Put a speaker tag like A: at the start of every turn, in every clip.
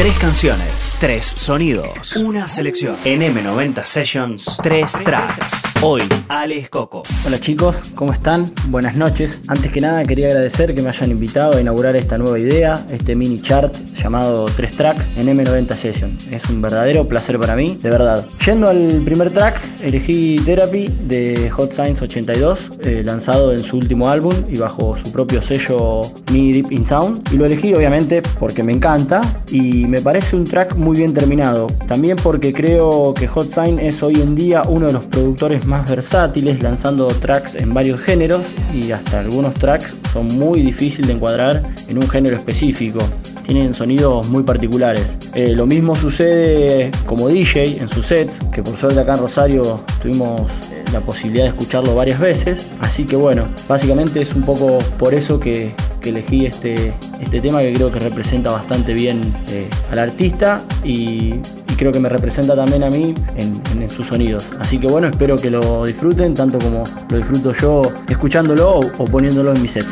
A: Tres canciones, tres sonidos, una selección. En M90 Sessions, tres tracks. Hoy, Alex Coco.
B: Hola chicos, ¿cómo están? Buenas noches. Antes que nada quería agradecer que me hayan invitado a inaugurar esta nueva idea, este mini chart llamado Tres Tracks en M90 Sessions. Es un verdadero placer para mí, de verdad. Yendo al primer track, elegí Therapy de Hot Science 82, eh, lanzado en su último álbum y bajo su propio sello Me Deep in Sound. Y lo elegí obviamente porque me encanta y me parece un track muy bien terminado. También porque creo que Hot Sign es hoy en día uno de los productores más versátiles, lanzando tracks en varios géneros y hasta algunos tracks son muy difíciles de encuadrar en un género específico. Tienen sonidos muy particulares. Eh, lo mismo sucede como DJ en sus sets, que por suerte acá en Rosario tuvimos eh, la posibilidad de escucharlo varias veces. Así que bueno, básicamente es un poco por eso que, elegí este, este tema que creo que representa bastante bien eh, al artista y, creo que me representa también a mí en, sus sonidos. Así que bueno, espero que lo disfruten tanto como lo disfruto yo escuchándolo o poniéndolo en mi set.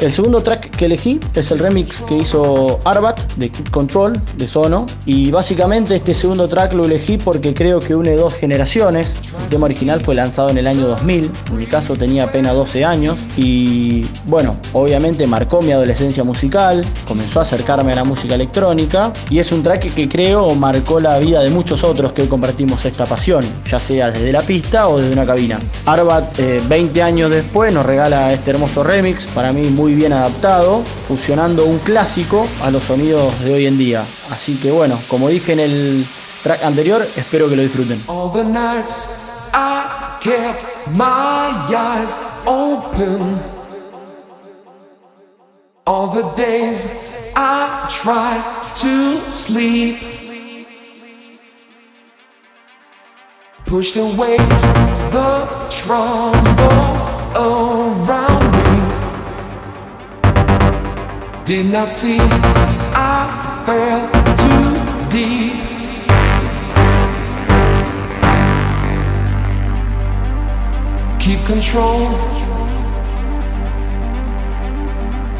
B: El segundo track que elegí es el remix que hizo Arbat de Keep Control de Sono. Y básicamente este segundo track lo elegí porque creo que une dos generaciones. El tema original fue lanzado en el año 2000. En mi caso tenía apenas 12 años. Y bueno, obviamente marcó mi adolescencia musical. Comenzó a acercarme a la música electrónica. Y es un track que creo marcó la vida de muchos otros que hoy compartimos esta pasión. Ya sea desde la pista o desde una cabina. Arbat, 20 eh, años después, nos regala este hermoso remix. Para mí bien adaptado, fusionando un clásico a los sonidos de hoy en día. Así que bueno, como dije en el track anterior, espero que lo disfruten.
C: All the nights I kept my eyes open. All the days I tried to sleep. Pushed away the troubles around. Did not see I fell too deep. Keep control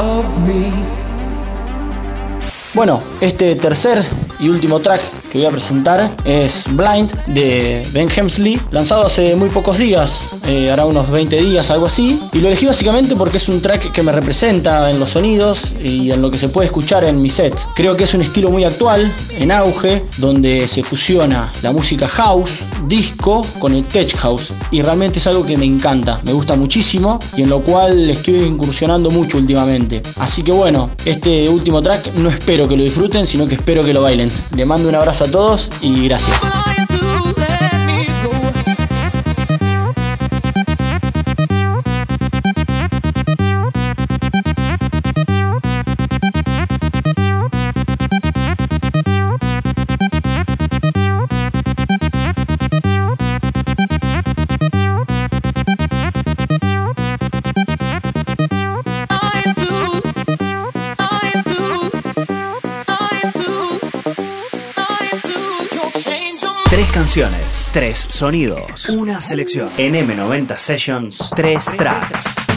C: of me.
B: Bueno, este tercer y último track que voy a presentar es Blind de Ben Hemsley, lanzado hace muy pocos días, eh, hará unos 20 días, algo así. Y lo elegí básicamente porque es un track que me representa en los sonidos y en lo que se puede escuchar en mi set. Creo que es un estilo muy actual, en auge, donde se fusiona la música house, disco con el tech house. Y realmente es algo que me encanta, me gusta muchísimo y en lo cual estoy incursionando mucho últimamente. Así que bueno, este último track no espero que lo disfruten, sino que espero que lo bailen. Le mando un abrazo a todos y gracias.
A: Tres canciones, tres sonidos, una selección. En M90 Sessions, tres tracks.